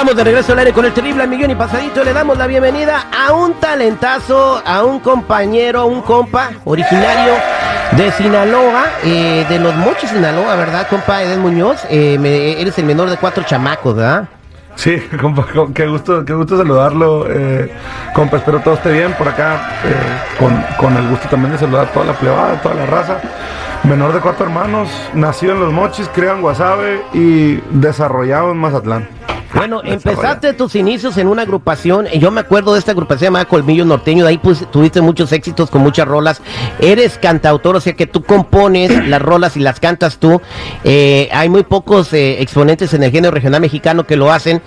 Estamos de regreso al aire con el terrible millón y pasadito. Le damos la bienvenida a un talentazo, a un compañero, un compa originario de Sinaloa, eh, de los Mochis, Sinaloa, ¿verdad, compa Eden Muñoz? Eh, eres el menor de cuatro chamacos, ¿verdad? Sí, compa, co- qué gusto, qué gusto saludarlo, eh, compa, espero todo esté bien por acá, con, con el gusto también de saludar a toda la plebada, toda la raza. Menor de cuatro hermanos, nacido en Los Mochis, criado en Guasave y desarrollado en Mazatlán. Bueno, empezaste tus inicios en una agrupación, yo me acuerdo de esta agrupación llamada Colmillo Norteño, de ahí pues, tuviste muchos éxitos con muchas rolas. Eres cantautor, o sea que tú compones las rolas y las cantas tú. Eh, hay muy pocos eh, exponentes en el género regional mexicano que lo hacen.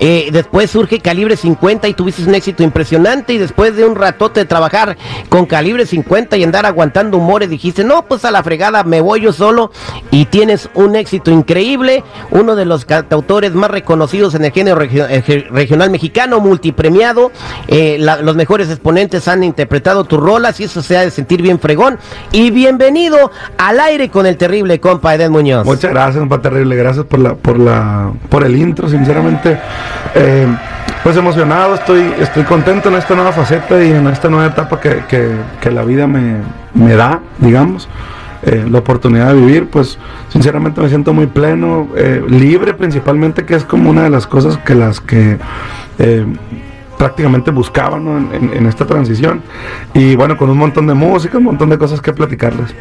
Eh, después surge Calibre 50 y tuviste un éxito impresionante y después de un ratote de trabajar con Calibre 50 y andar aguantando humores, dijiste, no, pues a la fregada me voy yo solo y tienes un éxito increíble, uno de los cantautores más reconocidos en el género eh, regional mexicano, multipremiado, eh, los mejores exponentes han interpretado tus rolas y eso se ha de sentir bien fregón. Y bienvenido al aire con el terrible compa Eden Muñoz. Muchas gracias, compa terrible, gracias por la, por la, por el intro, sinceramente. Eh, pues emocionado, estoy, estoy contento en esta nueva faceta y en esta nueva etapa que, que- que la vida me, me da, digamos. Eh, la oportunidad de vivir, pues sinceramente me siento muy pleno, eh, libre principalmente, que es como una de las cosas que las que eh, prácticamente buscaba ¿no? en esta transición. Y bueno, con un montón de música, un montón de cosas que platicarles.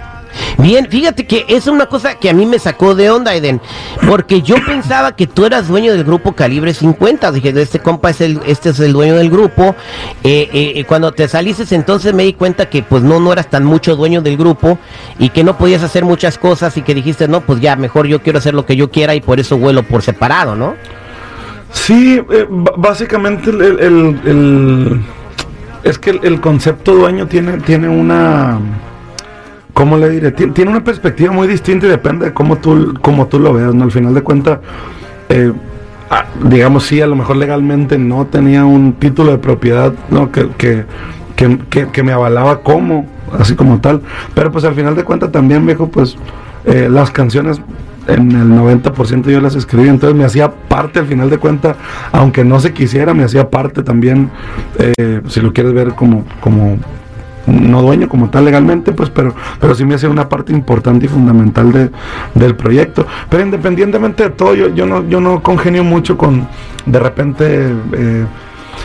Bien, fíjate que es una cosa que a mí me sacó de onda, Eden, porque yo pensaba que tú eras dueño del grupo Calibre 50. Dije, este compa es el, este es el dueño del grupo. Eh, eh, eh, cuando te saliste, entonces me di cuenta que pues no, no eras tan mucho dueño del grupo y que no podías hacer muchas cosas y que dijiste, no, pues ya, mejor yo quiero hacer lo que yo quiera y por eso vuelo por separado, ¿no? Sí, eh, básicamente el, el- es que el, concepto dueño tiene, tiene una, ¿cómo le diré? Tien- Tiene una perspectiva muy distinta y depende de cómo tú, cómo tú lo veas, ¿no? Al final de cuentas, eh, ah, digamos, sí, a lo mejor legalmente no tenía un título de propiedad, ¿no? Que, que, que, que- que me avalaba como, así como tal, pero pues al final de cuentas también, viejo, pues eh, las canciones en el 90% yo las escribí, entonces me hacía parte al final de cuentas, aunque no se quisiera, me hacía parte también, eh, si lo quieres ver como, como no dueño como tal legalmente, pues, pero, pero sí me hacía una parte importante y fundamental de, del proyecto. Pero independientemente de todo, yo, yo no, yo no congenio mucho con de repente eh,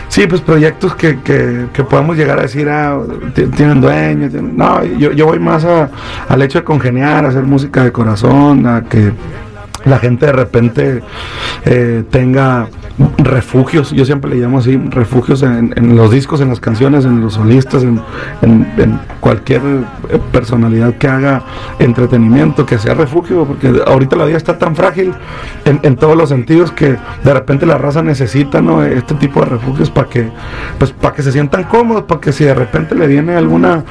Sí, pues proyectos que, que, que podamos llegar a decir, ah, ti- tienen dueños. tienen- No, yo, yo voy más a- al hecho de congeniar, hacer música de corazón, a que la gente de repente eh, tenga refugios, yo siempre le llamo así, refugios en, los discos, en las canciones, en los solistas, en, en- cualquier eh, personalidad que haga entretenimiento, que sea refugio, porque ahorita la vida está tan frágil en, en todos los sentidos que de repente la raza necesita ¿no? este tipo de refugios para que, pues, para que se sientan cómodos, para que si de repente le viene alguna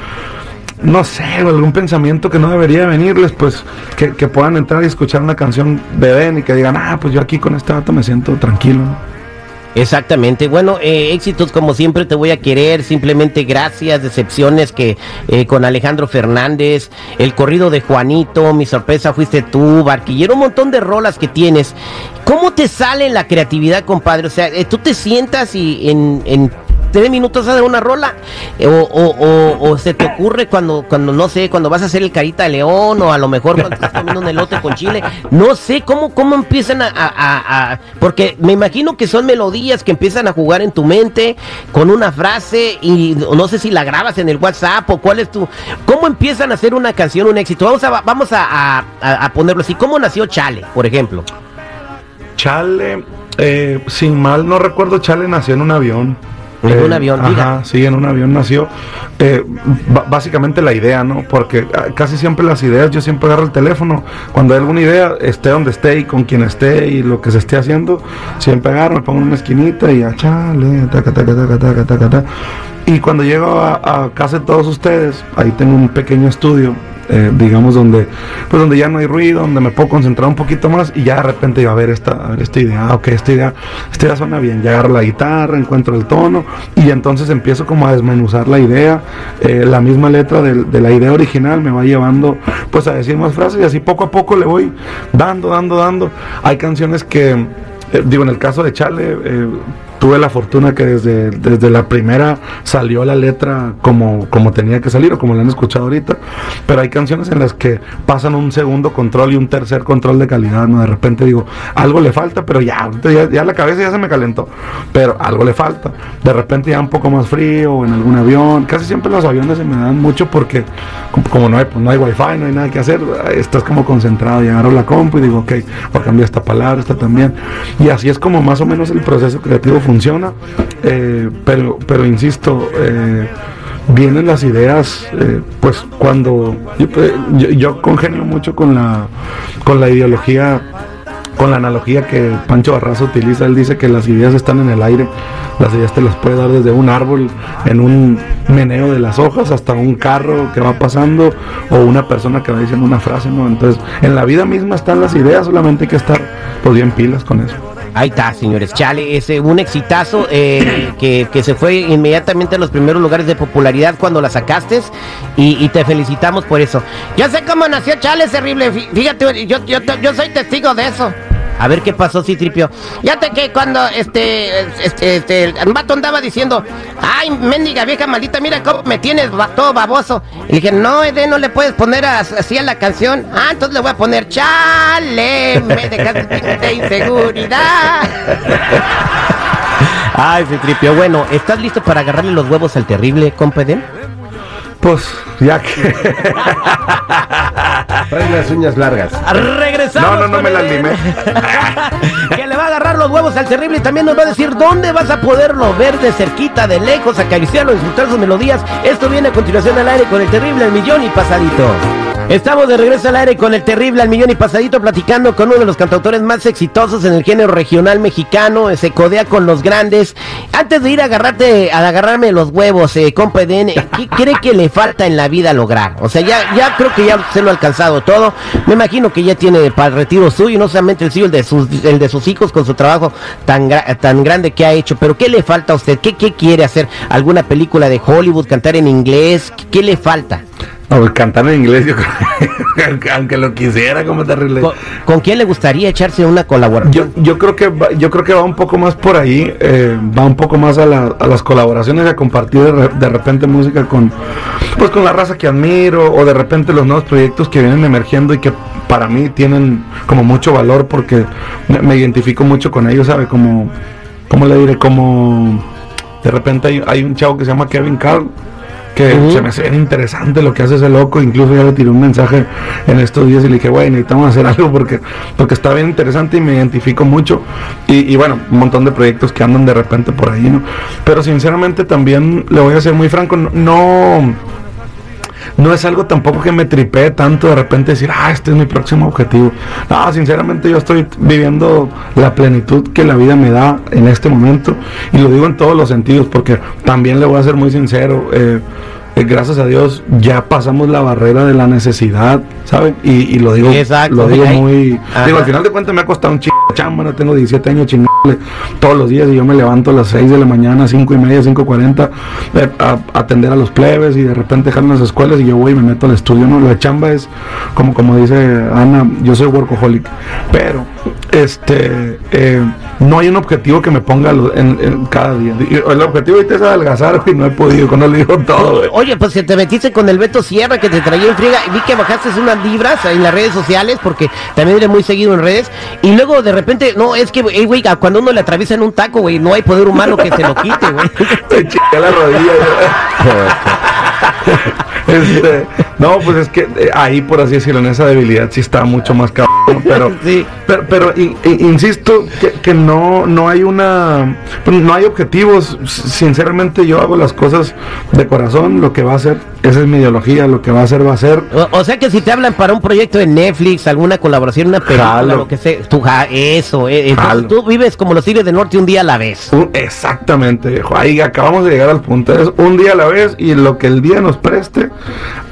no sé, algún pensamiento que no debería venirles, pues que, puedan entrar y escuchar una canción de Ben y que digan, ah, pues yo aquí con este vato me siento tranquilo. Exactamente. Bueno, eh, éxitos como siempre te voy a querer. Simplemente gracias. Decepciones que eh, con Alejandro Fernández, el corrido de Juanito, mi sorpresa fuiste tú, Barquillero, un montón de rolas que tienes. ¿Cómo te sale la creatividad, compadre? O sea, eh, tú te sientas y en tres minutos haces una rola eh, o, o- o- se te ocurre cuando, cuando, no sé, cuando vas a hacer el carita de león o a lo mejor cuando estás comiendo un elote con chile. No sé cómo, cómo empiezan a, a- a- Porque me imagino que son melodías que empiezan a jugar en tu mente con una frase y no sé si la grabas en el WhatsApp o cuál es tu... ¿Cómo empiezan a hacer una canción un éxito? Vamos a, vamos a- a ponerlo así. ¿Cómo nació Chale, por ejemplo? Chale, eh, sin mal no recuerdo, Chale nació en un avión. En Eh, un avión, Ajá, diga. sí, en un avión nació. Eh, básicamente la idea, ¿no? Porque ah, casi siempre las ideas, yo siempre agarro el teléfono. Cuando hay alguna idea, esté donde esté y con quien esté y lo que se esté haciendo, siempre agarro, me pongo en una esquinita y a chale, taca, taca, taca, taca, taca, taca. Y cuando llego a, a casa de todos ustedes, ahí tengo un pequeño estudio eh, digamos donde pues donde ya no hay ruido donde me puedo concentrar un poquito más y ya de repente iba a ver esta esta idea ok esta idea esta idea suena bien. Ya agarro la guitarra encuentro el tono y entonces empiezo como a desmenuzar la idea. Eh, la misma letra de, la idea original me va llevando pues a decir más frases y así poco a poco le voy dando dando dando. Hay canciones que eh, digo, en el caso de Chale, tuve la fortuna que desde, desde la primera salió la letra como, como tenía que salir o como la han escuchado ahorita, pero hay canciones en las que pasan un segundo control y un tercer control de calidad, ¿no? De repente digo, algo le falta, pero ya, ya, la cabeza ya se me calentó, pero algo le falta. De repente ya un poco más frío en algún avión, casi siempre los aviones se me dan mucho porque como, no hay, pues no hay wifi, no hay nada que hacer, estás como concentrado y agarro la compu y digo, ok, voy a cambiar esta palabra, esta también. Y así es como más o menos el proceso creativo funciona, eh, pero, pero insisto, eh, vienen las ideas, eh, pues cuando yo, yo, congenio mucho con la, con la ideología, con la analogía que Pancho Barraza utiliza, él dice que las ideas están en el aire, las ideas te las puede dar desde un árbol, en un meneo de las hojas, hasta un carro que va pasando, o una persona que va diciendo una frase, ¿no? Entonces, en la vida misma están las ideas, solamente hay que estar pues bien pilas con eso. Ahí está, señores. Chale, es un exitazo eh, que, se fue inmediatamente a los primeros lugares de popularidad cuando la sacaste y, te felicitamos por eso. Yo sé cómo nació Chale, es terrible. Fíjate, yo, yo, yo soy testigo de eso. A ver qué pasó, Citripio. Fíjate que cuando este, este, este, el vato andaba diciendo, ay, mendiga vieja maldita, mira cómo me tienes todo baboso. Y dije, no, Ede, no le puedes poner así a la canción. Ah, entonces le voy a poner, chale, me dejaste de inseguridad. Ay, Citripio, bueno, ¿estás listo para agarrarle los huevos al terrible, compa Pues, ya que. Trae las uñas largas. Regresamos. No, no, no me las limé. que le va a agarrar los huevos al terrible y también nos va a decir dónde vas a poderlo ver de cerquita, de lejos, acariciarlo, disfrutar sus melodías. Esto viene a continuación al aire con el terrible el millón y pasadito. Estamos de regreso al aire con el terrible al millón y pasadito platicando con uno de los cantautores más exitosos en el género regional mexicano, se codea con los grandes. Antes de ir a agarrarte, a agarrarme los huevos, eh, compa Eden, ¿qué cree que le falta en la vida lograr? O sea, ya, ya creo que ya se lo ha alcanzado todo. Me imagino que ya tiene para el retiro suyo, no solamente el suyo, el de sus, el de sus hijos con su trabajo tan, tan grande que ha hecho. Pero ¿qué le falta a usted? ¿Qué, ¿Qué quiere hacer? ¿Alguna película de Hollywood? ¿Cantar en inglés? qué le falta? No, pues, cantar en inglés, yo creo, aunque lo quisiera, como terrible. ¿Con, ¿Con, quién le gustaría echarse una colaboración? Yo, yo creo que va, yo creo que va un poco más por ahí, eh, va un poco más a, las colaboraciones, a compartir de, repente música con, pues con la raza que admiro, o de repente los nuevos proyectos que vienen emergiendo y que para mí tienen como mucho valor porque me, identifico mucho con ellos, ¿sabe? Como, ¿cómo le diré? Como de repente hay, hay un chavo que se llama Kevin Carl que se me hace bien interesante lo que hace ese loco, incluso ya le tiré un mensaje en estos días y le dije, güey, necesitamos hacer algo porque, porque está bien interesante y me identifico mucho. Y, bueno, un montón de proyectos que andan de repente por ahí, ¿no? Pero sinceramente también le voy a ser muy franco, no no es algo tampoco que me tripee tanto de repente decir, ah, este es mi próximo objetivo. No, sinceramente yo estoy viviendo la plenitud que la vida me da en este momento y lo digo en todos los sentidos porque también le voy a ser muy sincero. Eh, eh, gracias a Dios ya pasamos la barrera de la necesidad, ¿saben? Y, lo digo, lo digo muy... Digo, al final de cuentas me ha costado un chingo chamba, no tengo 17 años chingarle todos los días y yo me levanto a las 6 de la mañana, 5 y media, 5.40 eh, a, atender a los plebes y de repente dejan las escuelas y yo voy y me meto al estudio, ¿no? La chamba es, como, como dice Ana, yo soy workaholic, pero este eh, no hay un objetivo que me ponga en, cada día. El objetivo ahorita es adelgazar y no he podido, cuando le digo todo. Oye, pues si te metiste con el Beto Sierra que te traía en friega, vi que bajaste unas libras en las redes sociales porque también eres muy seguido en redes y luego de repente, no, es que, güey, cuando uno le atraviesa en un taco, güey, no hay poder humano que se lo quite, güey. Me la rodilla. este, no, pues es que eh, ahí, por así decirlo, en esa debilidad sí está mucho más cabrón, pero, sí. pero, pero insisto que, no, no hay una, pues, no hay objetivos. Sinceramente, yo hago las cosas de corazón, lo que va a ser, esa es mi ideología, lo que va a ser, va a ser. O, sea que si te hablan para un proyecto de Netflix, alguna colaboración, una película, lo que sea, tú, eso, eh, tú vives como los Tigres del Norte un día a la vez. exactamente, ahí acabamos de llegar al punto, es un día a la vez y lo que el día nos preste,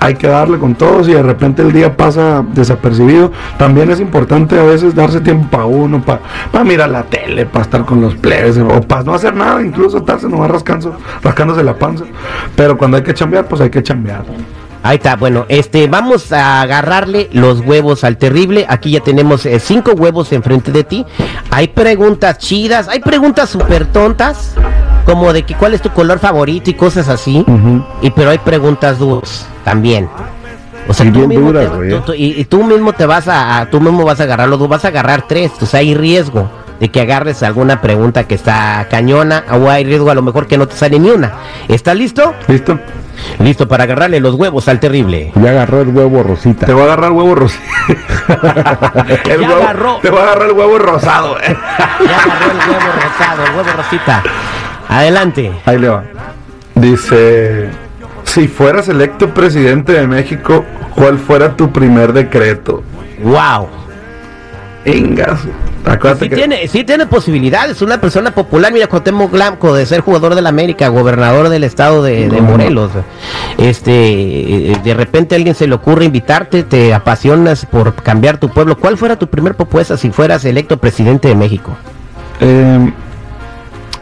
hay que darle con todos y de repente el día pasa desapercibido. También es importante a veces darse tiempo para uno, para mirar la tele, para estar con los plebes, o para no hacer nada, incluso estarse nomás rascando, rascándose la panza. Pero cuando hay que chambear, pues hay que chambear. Ahí está, bueno, este, vamos a agarrarle los huevos al terrible. Aquí ya tenemos eh, cinco huevos enfrente de ti. Hay preguntas chidas, hay preguntas súper tontas, como de que cuál es tu color favorito y cosas así. Y pero hay preguntas duras también. O sea, Y tú bien mismo duras, te- güey, tú- eh. tú- y, y tú mismo te vas a, a- tú mismo vas a agarrarlo, tú vas a agarrar tres, o sea, hay riesgo de que agarres alguna pregunta que está cañona o hay riesgo a lo mejor que no te sale ni una. ¿Estás listo? ¿Listo? Listo para agarrarle los huevos al terrible. Ya agarró el huevo Rosita. Te voy a agarrar el huevo rosado. el Ya huevo, agarró. Te voy a agarrar el huevo rosado. eh. Ya agarró el huevo rosado, el huevo rosita. Adelante. Ahí le va. Dice, si fueras electo presidente de México, ¿cuál fuera tu primer decreto? Wow. Ingas. Acuérdate Sí que tiene, sí tiene posibilidades, una persona popular, mira Cuauhtémoc Blanco, de ser jugador del América, gobernador del estado de, de No. Morelos. Este, eh, de repente a alguien se le ocurre invitarte, te apasionas por cambiar tu pueblo. ¿Cuál fuera tu primer propuesta si fueras electo presidente de México? Eh,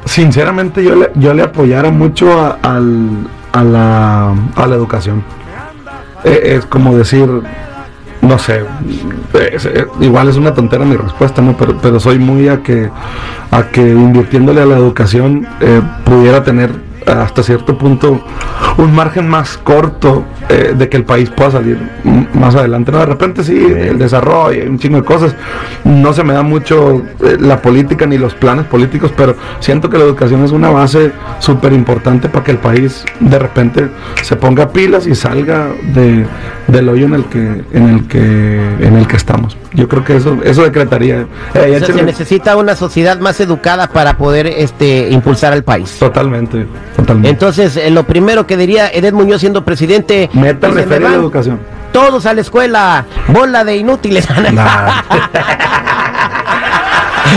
sinceramente yo le, yo le apoyara mucho a, al- a la, a la educación. Eh, es como decir, no sé, igual es una tontera mi respuesta, ¿no? Pero, pero soy muy a que, a que invirtiéndole a la educación eh, pudiera tener hasta cierto punto un margen más corto eh, de que el país pueda salir más adelante. ¿no? De repente sí, el desarrollo, un chingo de cosas. No se me da mucho eh, la política ni los planes políticos, pero siento que la educación es una base súper importante para que el país de repente se ponga pilas y salga de, del hoyo en el que en el que en el que estamos. Yo creo que eso eso decretaría. Eh, O sea, échale- se necesita una sociedad más educada para poder este, impulsar al país. Totalmente, totalmente. Entonces, eh, lo primero que diría Edith Muñoz siendo presidente, Métanle dice, "Me feria a la educación. todos a la escuela, bola de inútiles. Nah.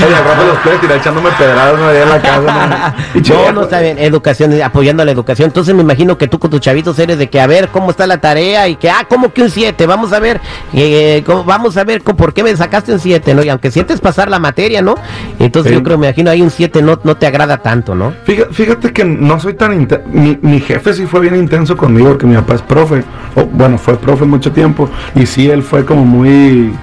Oye, al rato los puedes tirar echándome pedradas ¿no? allá en la casa. ¿no? No, no está bien, educación, apoyando a la educación. Entonces me imagino que tú con tus chavitos eres de que a ver cómo está la tarea y que, ah, ¿cómo que un 7? Vamos a ver, eh, cómo- vamos a ver cómo- por qué me sacaste un 7, ¿no? Y aunque 7 es pasar la materia, ¿no? Entonces Sí. yo creo, me imagino ahí un 7 no, no te agrada tanto, ¿no? Fíjate, fíjate que no soy tan intenso. Mi, mi jefe sí fue bien intenso conmigo, porque mi papá es profe. O, bueno, fue profe mucho tiempo. Y sí, él fue como muy.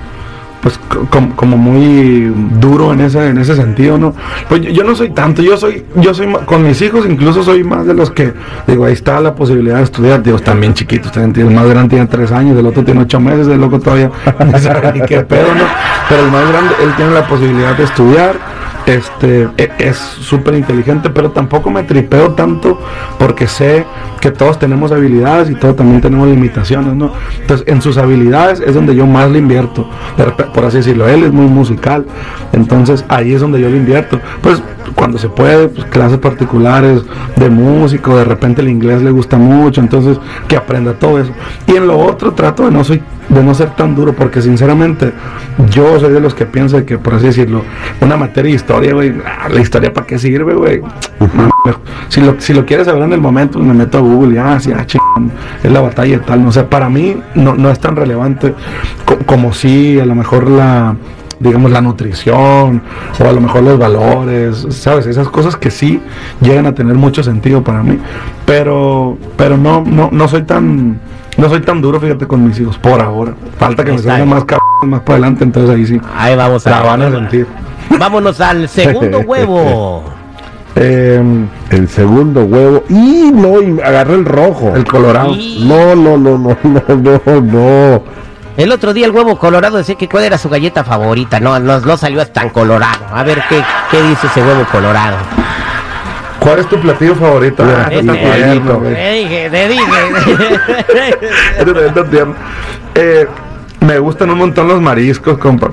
Pues co- como, como muy duro en ese, en ese sentido, ¿no? Pues yo, yo no soy tanto, yo soy, yo soy con mis hijos incluso soy más de los que, digo, ahí está la posibilidad de estudiar, digo, están bien chiquitos, el más grande tiene tres años, el otro tiene ocho meses, el loco todavía no sabe ni qué pedo, ¿no? Pero el más grande, él tiene la posibilidad de estudiar, este e- es súper inteligente, pero tampoco me tripeo tanto porque sé que todos tenemos habilidades y todos también tenemos limitaciones, ¿no? Entonces, en sus habilidades es donde yo más le invierto, por así decirlo, él es muy musical, entonces ahí es donde yo le invierto. Pues cuando se puede, pues, clases particulares de músico, de repente el inglés le gusta mucho, entonces que aprenda todo eso. Y en lo otro trato de no soy de no ser tan duro porque sinceramente yo soy de los que piensa que por así decirlo, una materia de historia, güey, ah, la historia para qué sirve, güey. Si lo si lo quieres saber en el momento, me meto a Google y ah, sí, ah, chingón, es la batalla y tal, no sé, para mí no, no es tan relevante co- como si a lo mejor la digamos la nutrición o a lo mejor los valores, sabes, esas cosas que sí llegan a tener mucho sentido para mí, pero pero no no no soy tan no soy tan duro, fíjate con mis hijos por ahora. Falta que me salgan más cabrón más para adelante, entonces ahí sí Ahí vamos a la van a sentir. Vámonos al segundo huevo. Eh, El segundo huevo. Y no, y agarré el rojo. el colorado. Y- No, no, no, no, no, no, no. El otro día el huevo colorado decía que cuál era su galleta favorita. No, no, no salió tan colorado. A ver qué, qué dice ese huevo colorado. ¿Cuál es tu platillo favorito? Ah, Este, está tierno, güey. te dije, te dije. Este. Eh, me gustan un montón los mariscos, compa.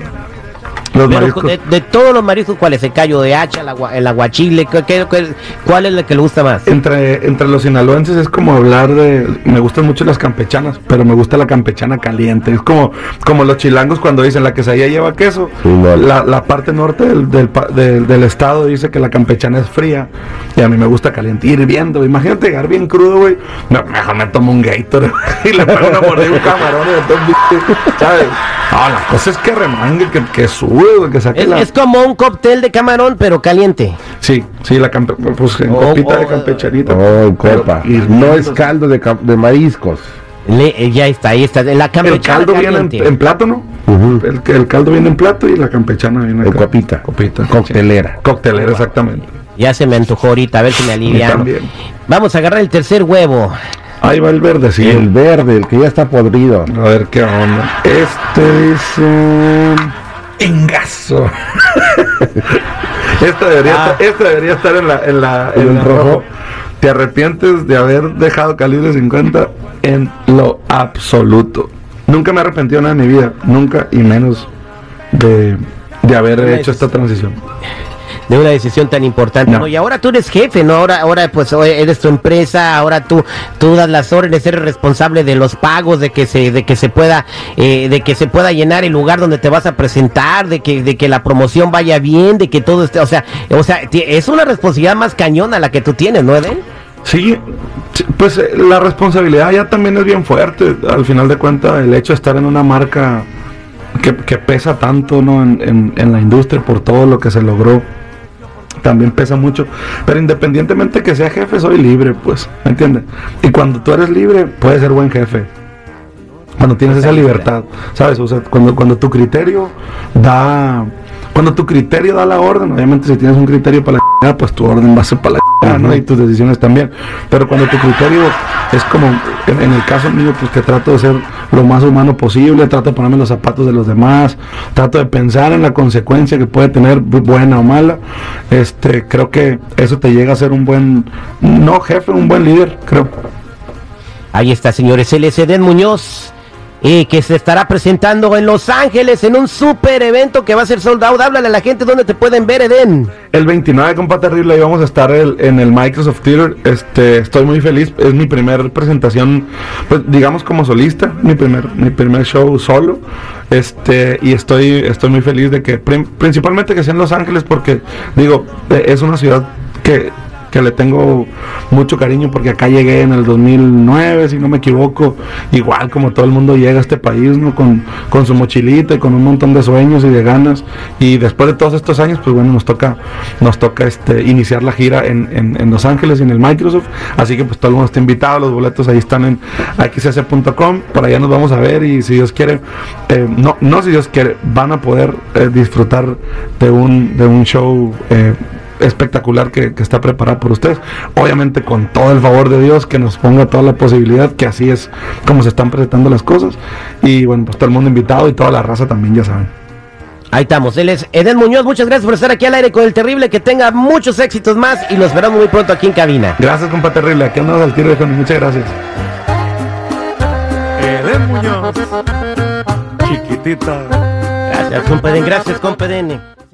Los Pero mariscos. de, de todos los mariscos, ¿cuál es? El callo de hacha, el, agua, el aguachile, ¿qué- qué- qué- ¿cuál es el que le gusta más? Entre, entre los sinaloenses es como hablar de. Me gustan mucho las campechanas, pero me gusta la campechana caliente. Es como, como los chilangos cuando dicen la quesadilla lleva queso. Sí, vale. la, la parte norte del, del, pa- del- del estado dice que la campechana es fría. Y a mí me gusta caliente, hirviendo. Imagínate llegar bien crudo, güey. No, mejor me tomo un Gator y le pego una mordida un camarón y de todo, ¿sabes? No, la cosa es que remangue, que, que sube, que Es, la. es como un cóctel de camarón, pero caliente. Sí, sí, la campe... pues en Oh, copita de oh, campechanita. Oh, Pero copa. No es caldo de, cam- de mariscos. Le- eh, ya está, ahí está. La El campechana caldo viene en, en plato, ¿no? Ujú. el, el caldo viene en plato y la campechana viene En copita. Copita. Coctelera. Coctelera, exactamente. Ya se me antojó ahorita, a ver si me alivian. también. Vamos a agarrar el tercer huevo. Ahí va el verde, sí. El verde, el que ya está podrido. A ver qué onda. Este dice. Engaso. este, debería Ah. estar, este debería estar en la, en la, en ¿En la rojo? rojo. Te arrepientes de haber dejado calibre 50 en lo absoluto. Nunca me he arrepentido de nada en mi vida. Nunca y menos de, de haber hecho esta transición. De una decisión tan importante. No. ¿no? Y ahora tú eres jefe, ¿no? Ahora, ahora pues eres tu empresa, ahora tú, tú das las órdenes, eres responsable de los pagos, de que se, de que se pueda, eh, de que se pueda llenar el lugar donde te vas a presentar, de que, de que la promoción vaya bien, de que todo esté, o sea, o sea, es una responsabilidad más cañona la que tú tienes, ¿no, Eden? Sí, sí, pues eh, la responsabilidad ya también es bien fuerte. Al final de cuentas, el hecho de estar en una marca que, que pesa tanto ¿no? en, en- en la industria por todo lo que se logró, también pesa mucho. Pero independientemente que sea jefe, soy libre, pues, ¿me entiendes? Y cuando tú eres libre, puedes ser buen jefe. Cuando tienes esa libertad, ¿sabes? O sea, cuando, cuando tu criterio da... Cuando tu criterio da la orden, obviamente si tienes un criterio para la pues tu orden va a ser para la ¿no? Y tus decisiones también. Pero cuando tu criterio es como, en, en el caso mío, pues que trato de ser lo más humano posible, trato de ponerme los zapatos de los demás, trato de pensar en la consecuencia que puede tener, bu- buena o mala, este, creo que eso te llega a ser un buen, no jefe, un buen líder, creo. Ahí está, señores, Eden Muñoz. Eh, que se estará presentando en Los Ángeles en un super evento que va a ser sold out. Háblale a la gente dónde te pueden ver, Eden. El 29, compa terrible, ahí vamos a estar el- en el Microsoft Theater. Este, estoy muy feliz. Es mi primer presentación, pues digamos como solista, mi primer, mi primer show solo. Este, y estoy, estoy muy feliz de que, principalmente que sea en Los Ángeles, porque digo, eh, es una ciudad que que le tengo mucho cariño porque acá llegué en el 2009, si no me equivoco, igual como todo el mundo llega a este país, ¿no? Con, con su mochilita y con un montón de sueños y de ganas. Y después de todos estos años, pues bueno, nos toca, nos toca este, iniciar la gira en, en- en Los Ángeles y en el Microsoft. Así que pues todo el mundo está invitado, los boletos ahí están en xs.com, por allá nos vamos a ver y si Dios quiere, eh, no, no si Dios quiere, van a poder eh, disfrutar de un, de un show. eh, espectacular que, que está preparado por ustedes. Obviamente con todo el favor de Dios que nos ponga toda la posibilidad, que así es como se están presentando las cosas. Y bueno, pues todo el mundo invitado y toda la raza también, ya saben. Ahí estamos, él es Eden Muñoz. Muchas gracias por estar aquí al aire con el terrible. Que tenga muchos éxitos más y los veremos muy pronto aquí en cabina. Gracias, compa terrible. Aquí andamos al tiro de Juan. Muchas gracias. Eden Muñoz. Chiquitita. Gracias, compa Eden. Gracias, compa Eden.